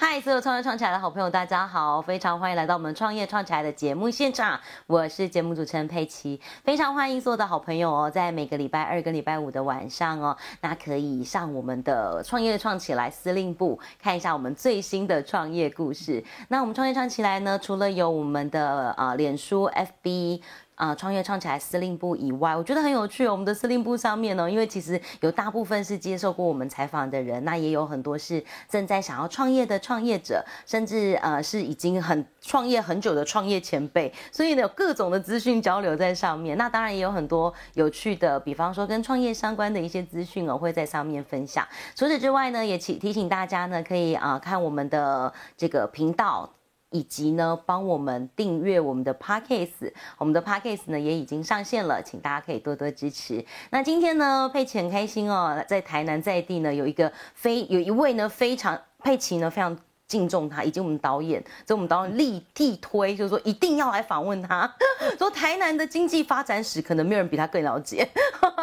嗨，所有创业创起来的好朋友，大家好，非常欢迎来到我们创业创起来的节目现场，我是节目主持人佩奇，非常欢迎所有的好朋友哦，在每个礼拜二跟礼拜五的晚上哦，那可以上我们的创业创起来司令部看一下我们最新的创业故事。那我们创业创起来呢，除了有我们的啊脸书 FB。啊，创业创起来司令部以外，我觉得很有趣哦。我们的司令部上面呢，因为其实有大部分是接受过我们采访的人，那也有很多是正在想要创业的创业者，甚至呃是已经很创业很久的创业前辈，所以呢有各种的资讯交流在上面。那当然也有很多有趣的，比方说跟创业相关的一些资讯哦，会在上面分享。除此之外呢，也提提醒大家呢，可以啊看我们的这个频道。以及呢，帮我们订阅我们的 podcast，我们的 podcast 呢也已经上线了，请大家可以多多支持。那今天呢，佩奇很开心哦，在台南在地呢有一个非有一位呢非常佩奇呢非常。敬重他，以及我们导演，所以我们导演力力推，就是说一定要来访问他。说台南的经济发展史，可能没有人比他更了解。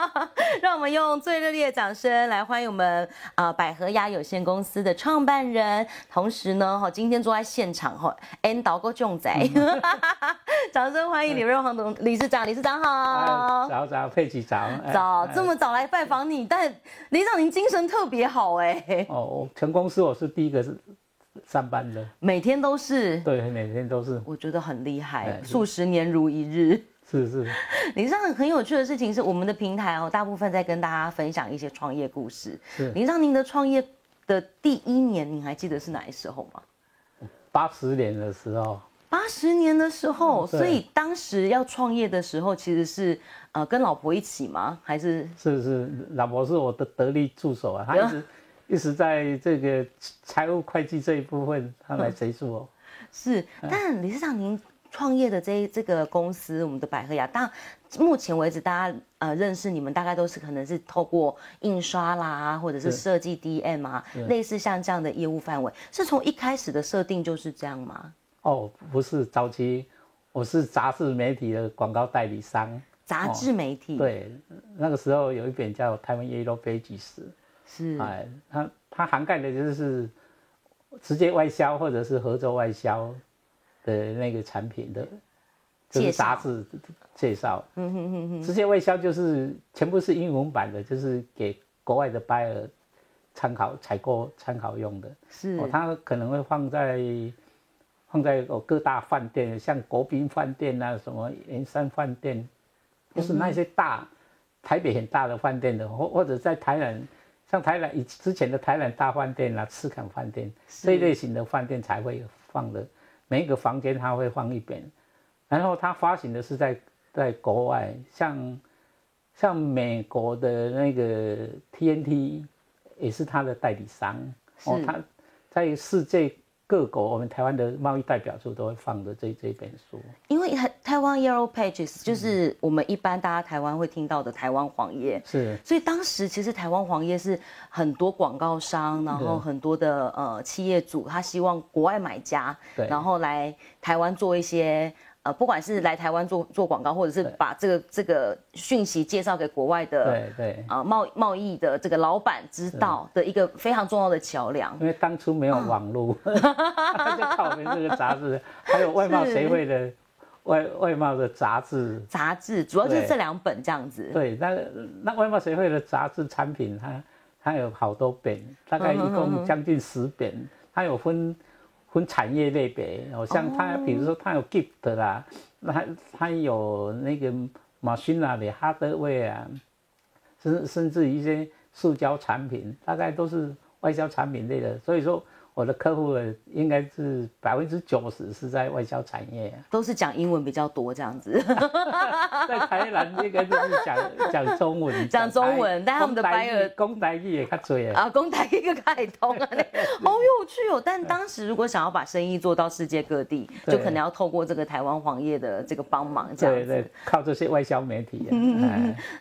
让我们用最热烈的掌声来欢迎我们啊百合鸭有限公司的创办人，同时呢，哈，今天坐在现场哈，N 导哥仲仔，掌声欢迎李瑞煌董理事长，理事长好。早早佩奇早。早这么早来拜访你，但理事长您精神特别好哎。哦，全公司我是第一个是。上班的，每天都是，对，每天都是，我觉得很厉害，数十年如一日，是是。林尚很有趣的事情是，我们的平台哦，大部分在跟大家分享一些创业故事。林尚，您的创业的第一年，您还记得是哪时候吗？八十年的时候。八十年的时候，所以当时要创业的时候，其实是呃跟老婆一起吗？还是？是是，老婆是我的得力助手啊，她一直。一直在这个财务会计这一部分，他来协助我。是，但理事长，您创业的这这个公司，我们的百合雅，但目前为止，大家呃认识你们，大概都是可能是透过印刷啦，或者是设计 DM 啊，类似像这样的业务范围，是从一开始的设定就是这样吗？哦，不是，早期我是杂志媒体的广告代理商。杂志媒体。对，那个时候有一本叫《台湾 Yellow Pages》。是哎，它它涵盖的就是直接外销或者是合作外销的那个产品的，就是杂志介绍。嗯哼哼哼，直接外销就是全部是英文版的，就是给国外的 buyer 参考采购参考用的。是，它可能会放在放在各大饭店，像国宾饭店啊，什么圆山饭店，就是那些大台北很大的饭店的，或或者在台南。像台南以之前的台南大饭店啊、赤坎饭店这一类型的饭店才会放的，每一个房间它会放一本，然后它发行的是在在国外，像像美国的那个 TNT 也是它的代理商哦，它在世界。各国，我们台湾的贸易代表处都会放的这这本书，因为台台湾 Yellow Pages 就是我们一般大家台湾会听到的台湾黄页，是，所以当时其实台湾黄页是很多广告商，然后很多的呃企业主，他希望国外买家，对，然后来台湾做一些。呃，不管是来台湾做做广告，或者是把这个这个讯息介绍给国外的，对对，啊贸贸易的这个老板知道的一个非常重要的桥梁。因为当初没有网络，就靠我们这个杂志，还有外贸协会的外外贸的杂志。杂志主要就是这两本这样子。对，那那外贸协会的杂志产品，它它有好多本，大概一共将近十本，它有分。分产业类别，好像它，比如说它有 gift 啦，那它它有那个 machine hardware 啊，甚甚至一些塑胶产品，大概都是外销产品类的，所以说。我的客户应该是百分之九十是在外销产业，都是讲英文比较多这样子。在台南应该就是讲讲中文，讲中文，但他们的白耳公台语也较多啊，公台语个开通啊，好有趣哦。但当时如果想要把生意做到世界各地，就可能要透过这个台湾黄页的这个帮忙，这样子，靠这些外销媒体。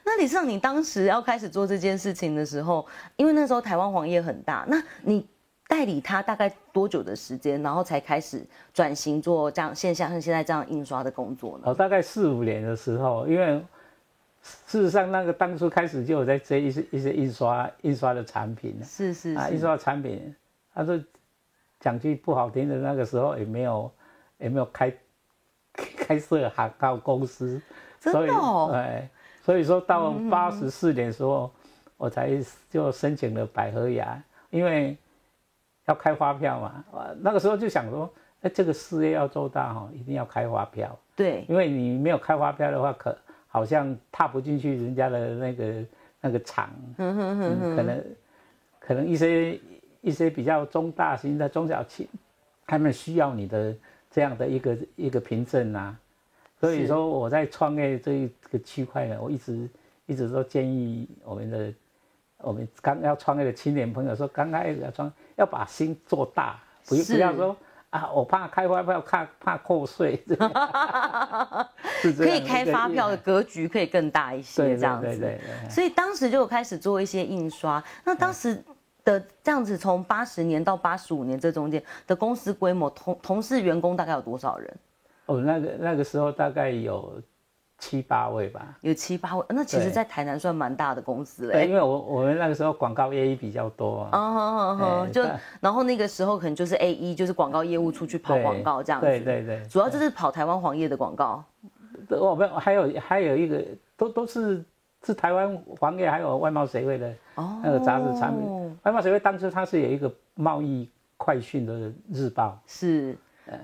那李尚，你当时要开始做这件事情的时候，因为那时候台湾黄页很大，那你。代理他大概多久的时间，然后才开始转型做这样线下，像现在这样印刷的工作呢？哦，大概四五年的时候，因为事实上那个当初开始就有在接一些一些印刷印刷的产品。是是啊，印刷产品，他说讲句不好听的，那个时候也没有也没有开开设海告公司，真的哦，哎，所以说到八十四年时候，我才就申请了百合牙，因为要开发票嘛，那个时候就想说，哎，这个事业要做大哈，一定要开发票，对，因为你没有开发票的话，可好像踏不进去人家的那个那个厂，可能可能一些一些比较中大型的中小企，他们需要你的。这样的一个一个凭证啊，所以说我在创业这一个区块呢，我一直一直都建议我们的我们刚要创业的青年朋友说，刚开始要创要把心做大，不不要说啊，我怕开发票，怕怕扣税，可以开发票的格局可以更大一些，这样子。对对对。所以当时就开始做一些印刷，那当时。的这样子，从八十年到八十五年这中间的公司规模，同同事员工大概有多少人？哦，那个那个时候大概有七八位吧。有七八位，那其实，在台南算蛮大的公司嘞。对，因为我我们那个时候广告业务比较多。啊。哦哦哦，就然后那个时候可能就是 A 一，就是广告业务出去跑广告这样子。对对对。主要就是跑台湾黄页的广告。我们还有还有一个，都都是。是台湾黄页还有外贸协会的那个杂志产品。外贸协会当初它是有一个贸易快讯的日报，是，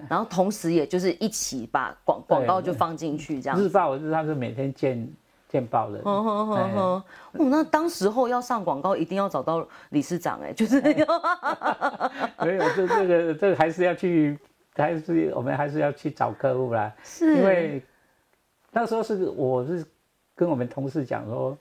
然后同时也就是一起把广广告就放进去这样。日报我是它是每天见见报的。哦，那当时候要上广告，一定要找到理事长哎，就是。没有，这这个这个还是要去，还是我们还是要去找客户啦。是。因为那时候是我是。跟我们同事讲说，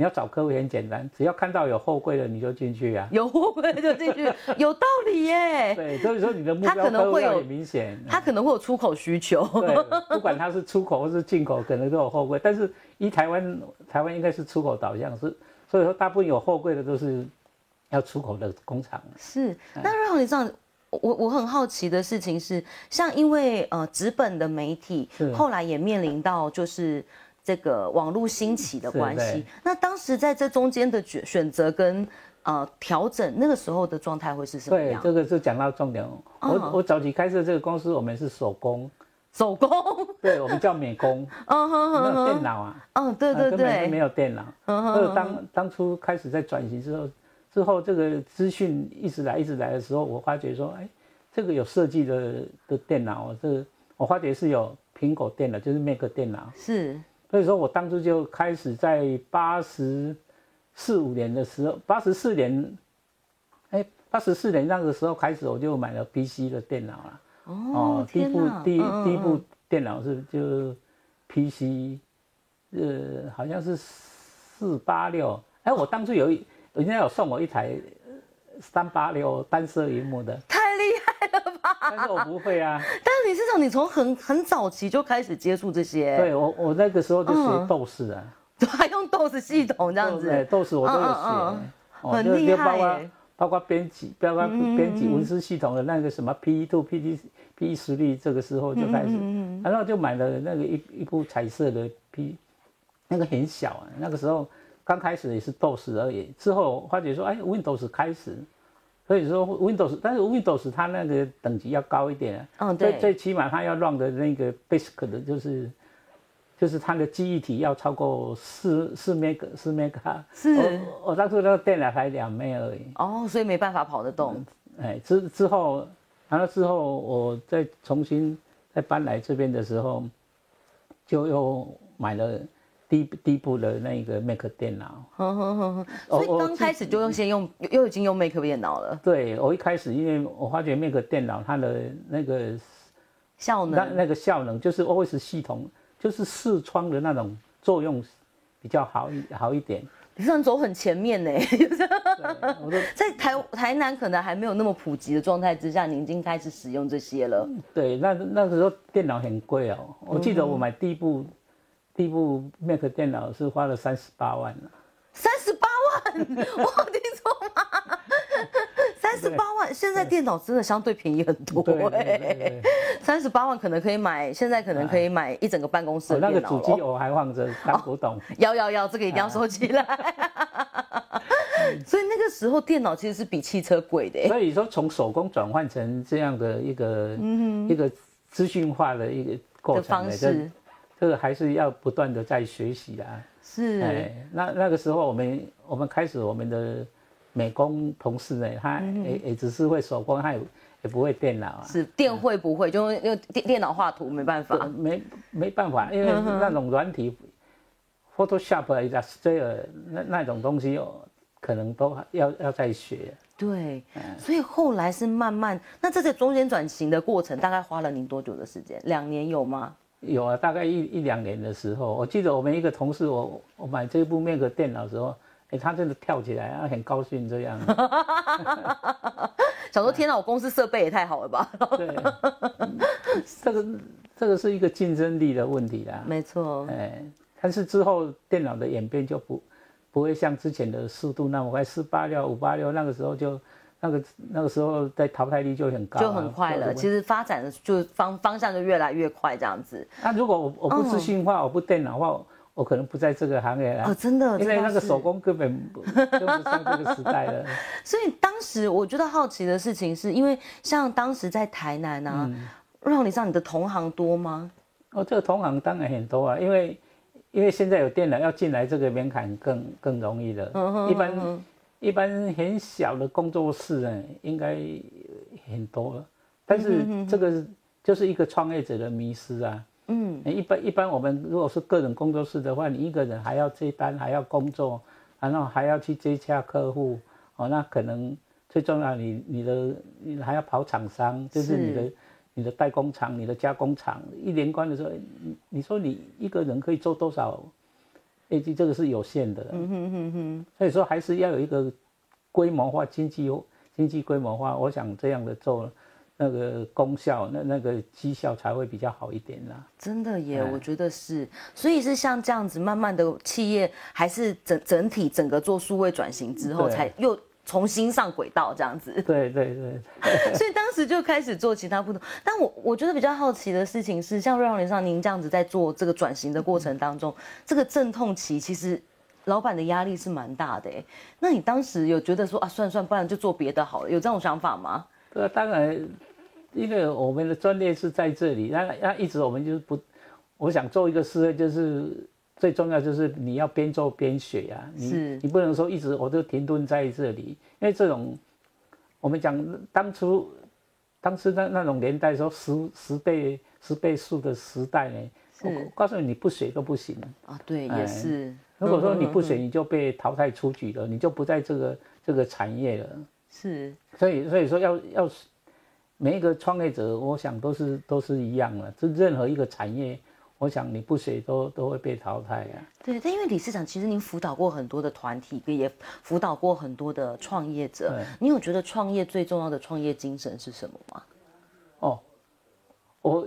你要找客户很简单，只要看到有货柜的你就进去啊，有货柜就进去，有道理耶。对，所以说你的目标客户要很明显，他可能会有出口需求。对，不管他是出口或是进口，可能都有货柜。但是一台湾，台湾应该是出口导向，是所以说大部分有货柜的都是要出口的工厂。是，那瑞豪你这样，我我很好奇的事情是，像因为呃纸本的媒体后来也面临到就是。这个网络兴起的关系，那当时在这中间的选选择跟呃调整，那个时候的状态会是什么样？对，这个是讲到重点。我我早期开设这个公司，我们是手工，手工，对我们叫美工，嗯哼哼，没有电脑啊，嗯，对对对，没有电脑。嗯当当初开始在转型之后，之后这个资讯一直来一直来的时候，我发觉说，哎，这个有设计的的电脑，这个我发觉是有苹果电脑，就是 Mac 电脑，是。所以说我当初就开始在八十四五年的时候，八十四年，哎，八十四年那个时候开始，我就买了 PC 的电脑了。哦，第一部第第一部电脑是就 PC，呃，好像是四八六。哎，我当初有一人家有送我一台三八六单色荧幕的。但是我不会啊！但是李市长，你从很很早期就开始接触这些。对我，我那个时候就学斗士啊，还用斗士系统这样子。对，斗士我都有学，很厉害。包括包括编辑，包括编辑文字系统的那个什么 P two P D P 实力，这个时候就开始，然后就买了那个一一部彩色的 P，那个很小啊，那个时候刚开始也是斗士而已，之后发觉说，哎，Windows 开始。所以说 Windows，但是 Windows 它那个等级要高一点，嗯，对，最最起码它要 run 的那个 basic 的，就是就是它的记忆体要超过四四 meg 四 meg，是，我我当初那个电脑才两 meg 而已，哦，所以没办法跑得动，哎，之之后，完了之后，我再重新再搬来这边的时候，就又买了。第第一部的那个 Mac 电脑，所以刚开始就用先用又已经用 Mac 电脑了。对我一开始，因为我发觉 Mac 电脑它的那个效能，那那个效能就是 OS 系统，就是视窗的那种作用比较好好一点。你算走很前面呢，在台台南可能还没有那么普及的状态之下，你已经开始使用这些了。对，那那个时候电脑很贵哦，我记得我买第一部。第一部 Mac 电脑是花了三十八万呢，三十八万，我听错吗？三十八万，现在电脑真的相对便宜很多哎，三十八万可能可以买，现在可能可以买一整个办公室的电脑那个主机我还放着当古董，要要要，这个一定要收起来。所以那个时候电脑其实是比汽车贵的。所以说从手工转换成这样的一个一个资讯化的一个过程方式，这个还是要不断的在学习啊。是，哎，那那个时候我们我们开始我们的美工同事呢，他也也只是会手工，他也也不会电脑啊。是电绘不会，就用电电脑画图没办法。没没办法，因为那种软体，Photoshop、Illustrator 那那种东西哦，可能都要要再学。对，所以后来是慢慢，那这个中间转型的过程，大概花了您多久的时间？两年有吗？有啊，大概一一两年的时候，我记得我们一个同事，我我买这部 Mac 电脑的时候，哎，他真的跳起来，啊，很高兴这样。想说天哪，我公司设备也太好了吧？对，这个这个是一个竞争力的问题啦。没错。哎，但是之后电脑的演变就不不会像之前的速度那么快，四八六、五八六那个时候就。那个那个时候在淘汰率就很高，就很快了。其实发展的就方方向就越来越快这样子。那如果我我不资讯化，我不电脑化，我可能不在这个行业了。哦，真的，因为那个手工根本跟不上这个时代了。所以当时我觉得好奇的事情是，因为像当时在台南啊，让你上你的同行多吗？哦，这个同行当然很多啊，因为因为现在有电脑要进来，这个门槛更更容易了。嗯哼，一般。一般很小的工作室呢，应该很多，但是这个就是一个创业者的迷失啊。嗯，一般一般我们如果是个人工作室的话，你一个人还要接单，还要工作，然后还要去接洽客户，哦，那可能最重要，你你的你还要跑厂商，就是你的你的代工厂、你的加工厂，一连贯的时候，你你说你一个人可以做多少？业绩这个是有限的，嗯哼哼哼，所以说还是要有一个规模化经济经济规模化，我想这样的做，那个功效那那个绩效才会比较好一点啦。真的耶，我觉得是，所以是像这样子，慢慢的企业还是整整体整个做数位转型之后，才又。重新上轨道这样子，对对对，所以当时就开始做其他不同。但我我觉得比较好奇的事情是，像瑞荣上您这样子在做这个转型的过程当中，这个阵痛期其实老板的压力是蛮大的哎。那你当时有觉得说啊，算算，不然就做别的好了，有这种想法吗？呃，当然，因为我们的专业是在这里，那那一直我们就是不，我想做一个事业就是。最重要就是你要边做边学呀，你你不能说一直我都停顿在这里，因为这种我们讲当初当时那那种年代说十十倍十倍数的时代呢，我告诉你你不学都不行啊，对，也是。如果说你不学，你就被淘汰出局了，你就不在这个这个产业了。是，所以所以说要要每一个创业者，我想都是都是一样的，这任何一个产业。我想你不学都都会被淘汰呀。对，但因为理事长，其实您辅导过很多的团体，也辅导过很多的创业者。你有觉得创业最重要的创业精神是什么吗？哦，我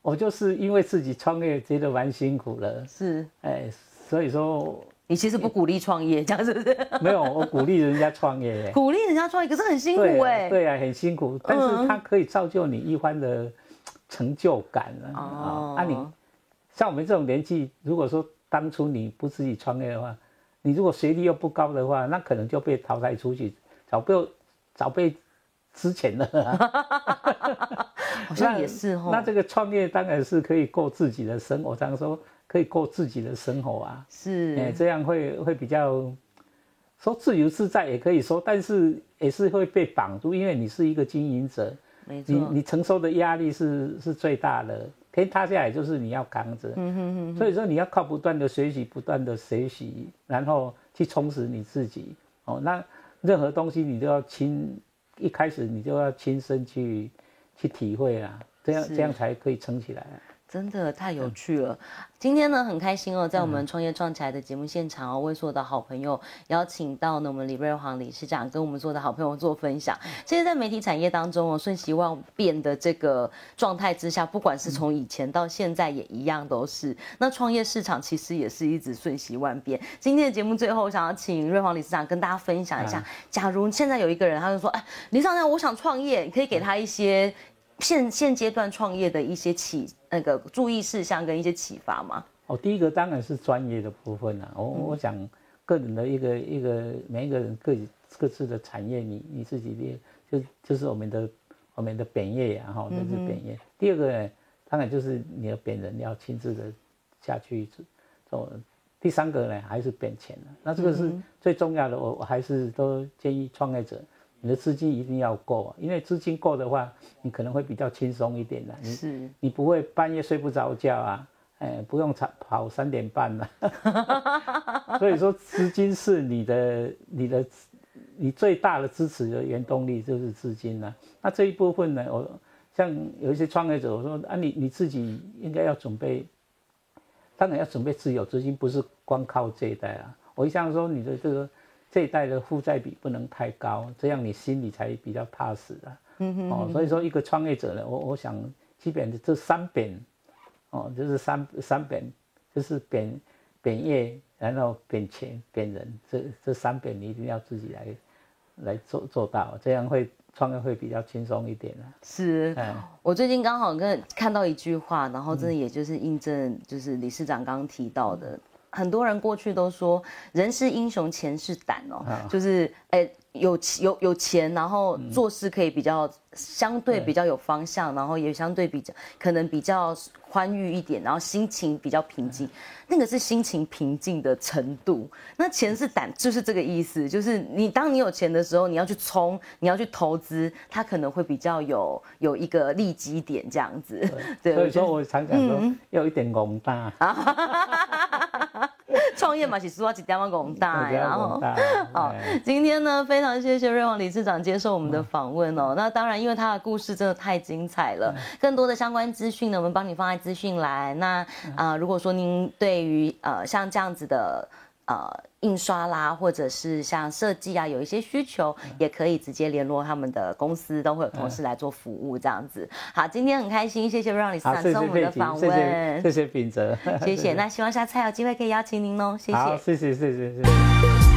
我就是因为自己创业觉得蛮辛苦的。是，哎，所以说你其实不鼓励创业，这样是不是？没有，我鼓励人家创业。鼓励人家创业，可是很辛苦哎。对啊，很辛苦，但是它可以造就你一番的成就感啊。啊，你。像我们这种年纪，如果说当初你不自己创业的话，你如果学历又不高的话，那可能就被淘汰出去，早被早被之前了。好像也是哦。那这个创业当然是可以过自己的生活，常说可以过自己的生活啊。是，哎，这样会会比较说自由自在，也可以说，但是也是会被绑住，因为你是一个经营者，没错，你你承受的压力是是最大的。天塌下来就是你要扛着，所以说你要靠不断的学习，不断的学习，然后去充实你自己。哦，那任何东西你都要亲，一开始你就要亲身去去体会啊，这样这样才可以撑起来。真的太有趣了，今天呢很开心哦，在我们创业创起来的节目现场哦，为所有的好朋友邀请到呢我们李瑞煌理事长跟我们所有的好朋友做分享。其实，在媒体产业当中哦，瞬息万变的这个状态之下，不管是从以前到现在也一样都是。那创业市场其实也是一直瞬息万变。今天的节目最后，想要请瑞煌理事长跟大家分享一下，假如现在有一个人，他就说，哎，李事长，我想创业，你可以给他一些。现现阶段创业的一些启那个注意事项跟一些启发吗？哦，第一个当然是专业的部分啊。我我想个人的一个一个每一个人各各自的产业，你你自己列就就是我们的我们的本业呀，哈，这是本业。第二个呢，当然就是你的本人要亲自的下去做。第三个呢，还是本钱了。那这个是最重要的，我我还是都建议创业者，你的资金一定要够啊，因为资金够的话，你可能会比较轻松一点的。是，你不会半夜睡不着觉啊。哎，不用跑跑三点半了，所以说资金是你的、你的、你最大的支持的原动力就是资金了。那这一部分呢，我像有一些创业者，我说啊，你你自己应该要准备，当然要准备自有资金，不是光靠这一代啊。我一向说你的这个这一代的负债比不能太高，这样你心里才比较踏实啊。嗯哼。哦，所以说一个创业者呢，我我想基本的这三本。哦，就是三三本，就是本本业，然后本钱、本人，这这三本你一定要自己来来做做到，这样会创业会比较轻松一点啊。是，我最近刚好跟看到一句话，然后真的也就是印证，就是理事长刚刚提到的，很多人过去都说人是英雄，钱是胆哦，就是哎。有有有钱，然后做事可以比较相对比较有方向，然后也相对比较可能比较宽裕一点，然后心情比较平静。那个是心情平静的程度。那钱是胆，就是这个意思。就是你当你有钱的时候，你要去冲，你要去投资，它可能会比较有有一个利基点这样子。对，所以说我常讲说，有一点宏大。创业嘛，其实我一点我广大，然后好，今天呢，非常谢谢瑞王理事长接受我们的访问哦。那当然，因为他的故事真的太精彩了，更多的相关资讯呢，我们帮你放在资讯栏。那啊，如果说您对于呃像这样子的。呃，印刷啦，或者是像设计啊，有一些需求，也可以直接联络他们的公司，都会有同事来做服务这样子。好，今天很开心，谢谢让理事长送我们的访问，谢谢秉哲，谢谢。那希望下次还有机会可以邀请您哦，谢谢，谢谢，谢谢，谢谢。